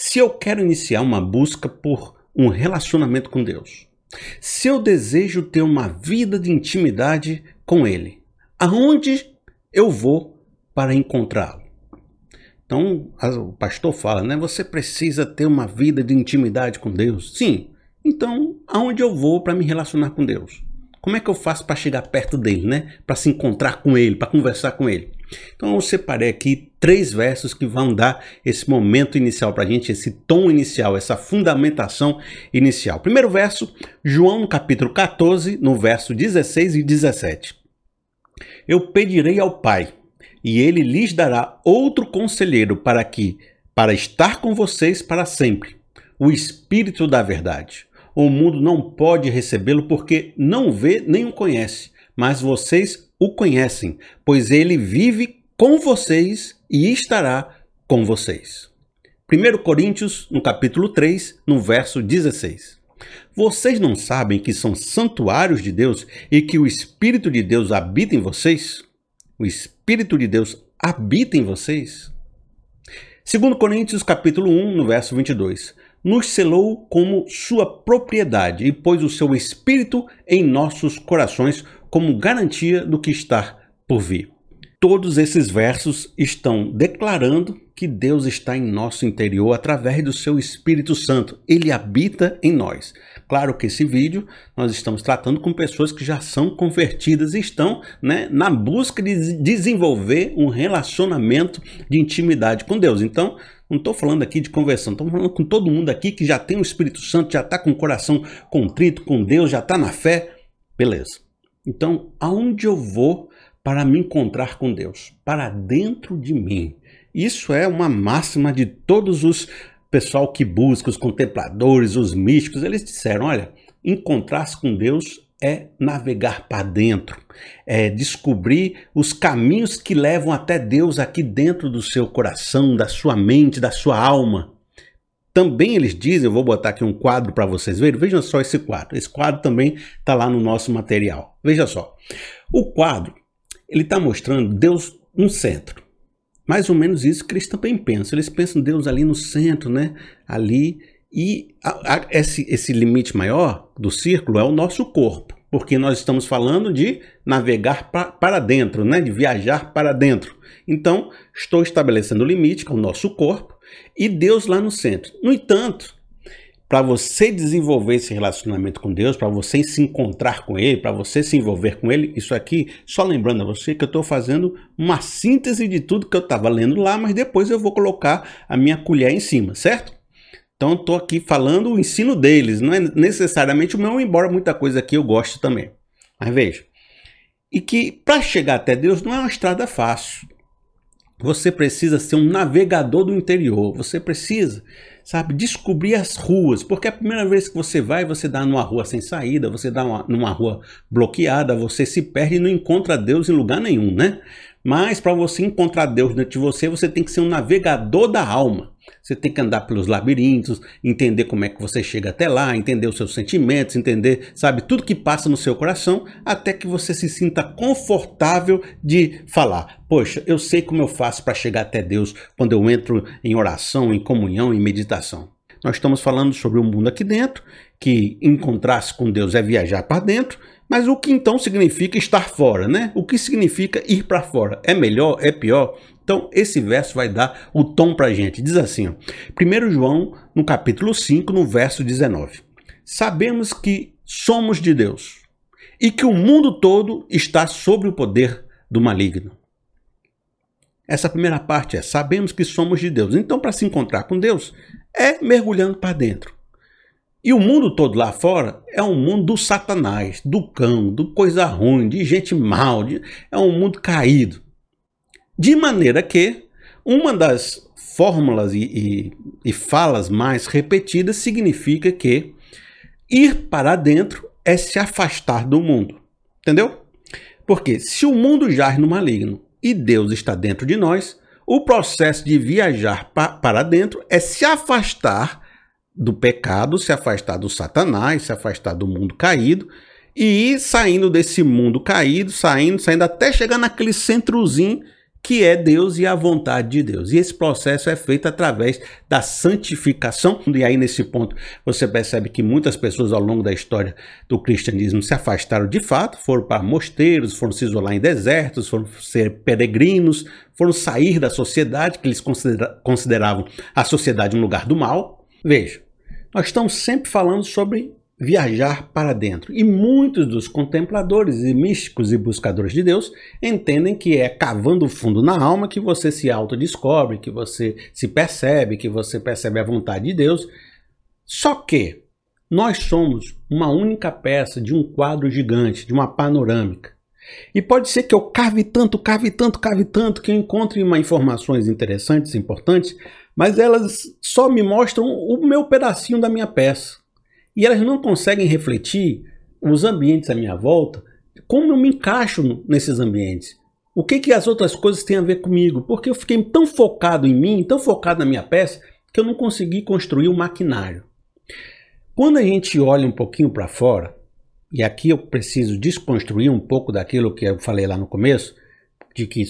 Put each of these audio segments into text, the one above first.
Se eu quero iniciar uma busca por um relacionamento com Deus, se eu desejo ter uma vida de intimidade com Ele, aonde eu vou para encontrá-lo? Então, o pastor fala, né? Você precisa ter uma vida de intimidade com Deus. Sim. Então, aonde eu vou para me relacionar com Deus? Como é que eu faço para chegar perto dele, né? Para se encontrar com ele, para conversar com ele? Então eu separei aqui três versos que vão dar esse momento inicial para a gente, esse tom inicial, essa fundamentação inicial. Primeiro verso, João capítulo 14, no verso 16 e 17. Eu pedirei ao Pai, e ele lhes dará outro conselheiro para que, para estar com vocês para sempre, o Espírito da Verdade. O mundo não pode recebê-lo porque não vê nem o conhece, mas vocês o conhecem, pois ele vive com vocês e estará com vocês. 1 Coríntios, no capítulo 3, no verso 16. Vocês não sabem que são santuários de Deus e que o Espírito de Deus habita em vocês? O Espírito de Deus habita em vocês? 2 Coríntios capítulo 1, no verso 22. Nos selou como sua propriedade e pôs o seu Espírito em nossos corações como garantia do que está por vir. Todos esses versos estão declarando que Deus está em nosso interior através do seu Espírito Santo. Ele habita em nós. Claro que esse vídeo nós estamos tratando com pessoas que já são convertidas e estão né, na busca de desenvolver um relacionamento de intimidade com Deus. Então, não estou falando aqui de conversão, estou falando com todo mundo aqui que já tem o Espírito Santo, já está com o coração contrito com Deus, já está na fé. Beleza. Então, aonde eu vou para me encontrar com Deus? Para dentro de mim. Isso é uma máxima de todos os pessoal que busca, os contempladores, os místicos. Eles disseram: olha, encontrar-se com Deus é navegar para dentro, é descobrir os caminhos que levam até Deus aqui dentro do seu coração, da sua mente, da sua alma. Também eles dizem, eu vou botar aqui um quadro para vocês verem, vejam só esse quadro. Esse quadro também está lá no nosso material. Veja só. O quadro, ele está mostrando Deus no centro. Mais ou menos isso que eles também pensam. Eles pensam Deus ali no centro, né? Ali. E a, a, esse, esse limite maior do círculo é o nosso corpo. Porque nós estamos falando de navegar pra, para dentro, né? De viajar para dentro. Então, estou estabelecendo o limite, com o nosso corpo, e Deus lá no centro. No entanto, para você desenvolver esse relacionamento com Deus, para você se encontrar com Ele, para você se envolver com Ele, isso aqui, só lembrando a você que eu estou fazendo uma síntese de tudo que eu estava lendo lá, mas depois eu vou colocar a minha colher em cima, certo? Então estou aqui falando o ensino deles, não é necessariamente o meu, embora muita coisa aqui eu goste também. Mas veja, e que para chegar até Deus não é uma estrada fácil. Você precisa ser um navegador do interior. Você precisa, sabe, descobrir as ruas. Porque a primeira vez que você vai, você dá numa rua sem saída, você dá uma, numa rua bloqueada, você se perde e não encontra Deus em lugar nenhum, né? Mas para você encontrar Deus dentro de você, você tem que ser um navegador da alma. Você tem que andar pelos labirintos, entender como é que você chega até lá, entender os seus sentimentos, entender, sabe, tudo que passa no seu coração, até que você se sinta confortável de falar: Poxa, eu sei como eu faço para chegar até Deus quando eu entro em oração, em comunhão, em meditação. Nós estamos falando sobre o mundo aqui dentro, que encontrar-se com Deus é viajar para dentro, mas o que então significa estar fora, né? O que significa ir para fora? É melhor? É pior? Então, esse verso vai dar o tom para a gente. Diz assim, ó, 1 João, no capítulo 5, no verso 19. Sabemos que somos de Deus e que o mundo todo está sob o poder do maligno. Essa primeira parte é: sabemos que somos de Deus. Então, para se encontrar com Deus, é mergulhando para dentro. E o mundo todo lá fora é um mundo do satanás, do cão, do coisa ruim, de gente mal, de, é um mundo caído. De maneira que uma das fórmulas e, e, e falas mais repetidas significa que ir para dentro é se afastar do mundo. Entendeu? Porque se o mundo jaz no maligno e Deus está dentro de nós, o processo de viajar pa para dentro é se afastar do pecado, se afastar do Satanás, se afastar do mundo caído e ir saindo desse mundo caído, saindo, saindo até chegar naquele centrozinho que é Deus e a vontade de Deus. E esse processo é feito através da santificação. E aí, nesse ponto, você percebe que muitas pessoas ao longo da história do cristianismo se afastaram de fato, foram para mosteiros, foram se isolar em desertos, foram ser peregrinos, foram sair da sociedade, que eles considera consideravam a sociedade um lugar do mal. Veja, nós estamos sempre falando sobre viajar para dentro. E muitos dos contempladores e místicos e buscadores de Deus entendem que é cavando fundo na alma que você se autodescobre, que você se percebe, que você percebe a vontade de Deus. Só que nós somos uma única peça de um quadro gigante, de uma panorâmica. E pode ser que eu cave tanto, cave tanto, cave tanto, que eu encontre uma informações interessantes, importantes, mas elas só me mostram o meu pedacinho da minha peça. E elas não conseguem refletir os ambientes à minha volta, como eu me encaixo nesses ambientes. O que, que as outras coisas têm a ver comigo? Porque eu fiquei tão focado em mim, tão focado na minha peça, que eu não consegui construir o um maquinário. Quando a gente olha um pouquinho para fora, e aqui eu preciso desconstruir um pouco daquilo que eu falei lá no começo, de que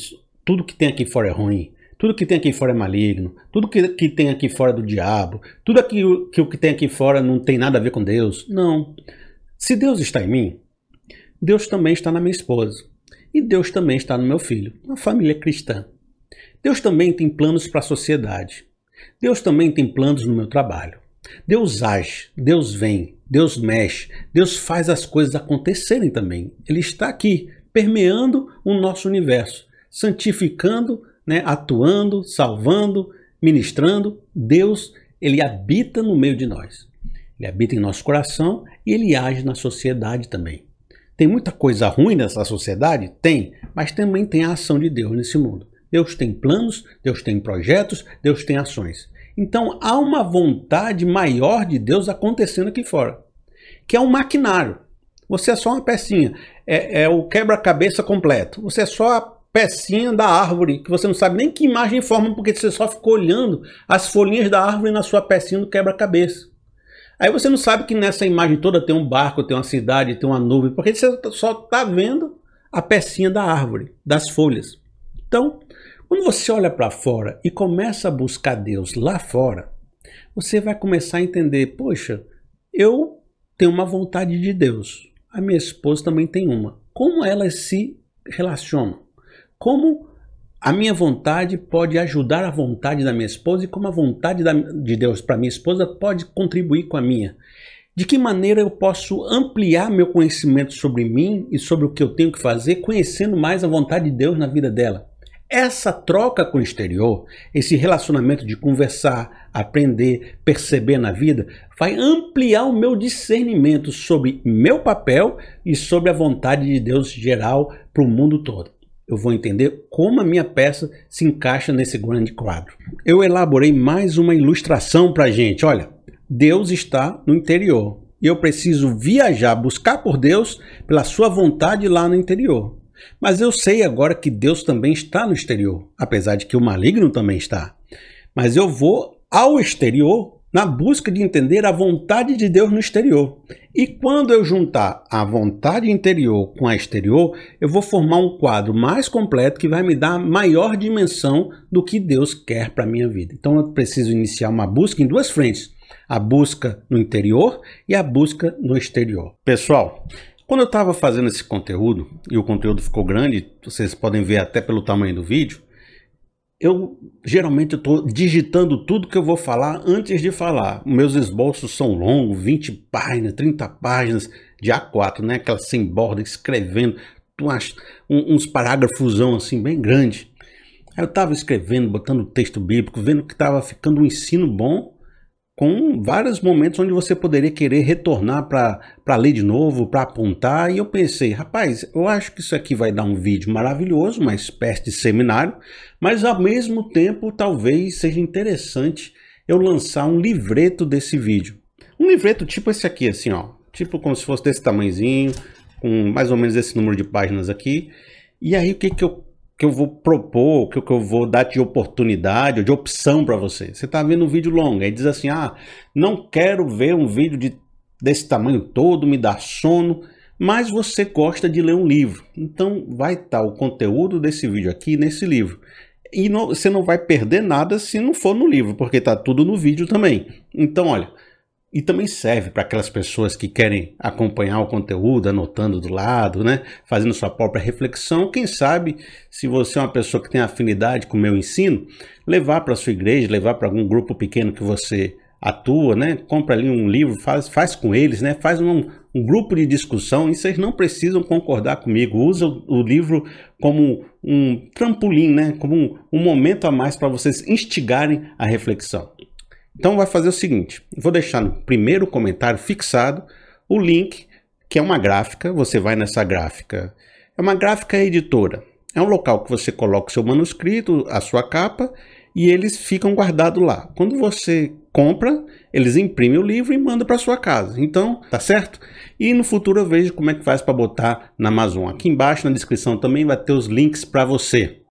tudo que tem aqui fora é ruim, tudo que tem aqui fora é maligno. Tudo que, que tem aqui fora é do diabo. Tudo aquilo que que tem aqui fora não tem nada a ver com Deus. Não. Se Deus está em mim, Deus também está na minha esposa. E Deus também está no meu filho, uma família cristã. Deus também tem planos para a sociedade. Deus também tem planos no meu trabalho. Deus age, Deus vem, Deus mexe, Deus faz as coisas acontecerem também. Ele está aqui, permeando o nosso universo, santificando né, atuando, salvando, ministrando, Deus, ele habita no meio de nós. Ele habita em nosso coração e ele age na sociedade também. Tem muita coisa ruim nessa sociedade? Tem, mas também tem a ação de Deus nesse mundo. Deus tem planos, Deus tem projetos, Deus tem ações. Então há uma vontade maior de Deus acontecendo aqui fora, que é um maquinário. Você é só uma pecinha, é, é o quebra-cabeça completo. Você é só pecinha da árvore, que você não sabe nem que imagem forma, porque você só ficou olhando as folhinhas da árvore na sua pecinha do quebra-cabeça. Aí você não sabe que nessa imagem toda tem um barco, tem uma cidade, tem uma nuvem, porque você só está vendo a pecinha da árvore, das folhas. Então, quando você olha para fora e começa a buscar Deus lá fora, você vai começar a entender: poxa, eu tenho uma vontade de Deus, a minha esposa também tem uma. Como elas se relacionam? Como a minha vontade pode ajudar a vontade da minha esposa e como a vontade da, de Deus para minha esposa pode contribuir com a minha. De que maneira eu posso ampliar meu conhecimento sobre mim e sobre o que eu tenho que fazer, conhecendo mais a vontade de Deus na vida dela? Essa troca com o exterior, esse relacionamento de conversar, aprender, perceber na vida, vai ampliar o meu discernimento sobre meu papel e sobre a vontade de Deus geral para o mundo todo eu vou entender como a minha peça se encaixa nesse grande quadro. Eu elaborei mais uma ilustração para a gente. Olha, Deus está no interior e eu preciso viajar, buscar por Deus pela sua vontade lá no interior. Mas eu sei agora que Deus também está no exterior, apesar de que o maligno também está. Mas eu vou ao exterior na busca de entender a vontade de Deus no exterior. E quando eu juntar a vontade interior com a exterior, eu vou formar um quadro mais completo que vai me dar maior dimensão do que Deus quer para a minha vida. Então eu preciso iniciar uma busca em duas frentes: a busca no interior e a busca no exterior. Pessoal, quando eu estava fazendo esse conteúdo, e o conteúdo ficou grande, vocês podem ver até pelo tamanho do vídeo, eu geralmente estou digitando tudo que eu vou falar antes de falar. Meus esboços são longos, 20 páginas, 30 páginas de A4, né? Aquela sem borda, escrevendo uns parágrafos assim bem grande. Eu estava escrevendo, botando texto bíblico, vendo que estava ficando um ensino bom com vários momentos onde você poderia querer retornar para ler de novo, para apontar, e eu pensei, rapaz, eu acho que isso aqui vai dar um vídeo maravilhoso, uma espécie de seminário, mas ao mesmo tempo talvez seja interessante eu lançar um livreto desse vídeo. Um livreto tipo esse aqui, assim, ó, tipo como se fosse desse tamanhozinho, com mais ou menos esse número de páginas aqui. E aí o que que eu que eu vou propor, o que, eu vou dar de oportunidade ou de opção para você. Você está vendo um vídeo longo, aí diz assim: ah, não quero ver um vídeo de, desse tamanho todo, me dá sono. mas você gosta de ler um livro. Então vai estar o conteúdo desse vídeo aqui nesse livro. E não, você não vai perder nada se não for no livro, porque está tudo no vídeo também. Então, olha, e também serve para aquelas pessoas que querem acompanhar o conteúdo, anotando do lado, né? Fazendo sua própria reflexão. Quem sabe, se você é uma pessoa que tem afinidade com o meu ensino, levar para sua igreja, levar para algum grupo pequeno que você atua, né? Compra ali um livro, faz, faz com eles, né? Faz um, um grupo de discussão e vocês não precisam concordar comigo. Usa o, o livro como um trampolim, né? Como um, um momento a mais para vocês instigarem a reflexão. Então vai fazer o seguinte, vou deixar no primeiro comentário fixado o link, que é uma gráfica, você vai nessa gráfica. É uma gráfica editora. É um local que você coloca o seu manuscrito, a sua capa, e eles ficam guardados lá. Quando você compra, eles imprimem o livro e mandam para sua casa. Então, tá certo? E no futuro eu vejo como é que faz para botar na Amazon. Aqui embaixo na descrição também vai ter os links para você.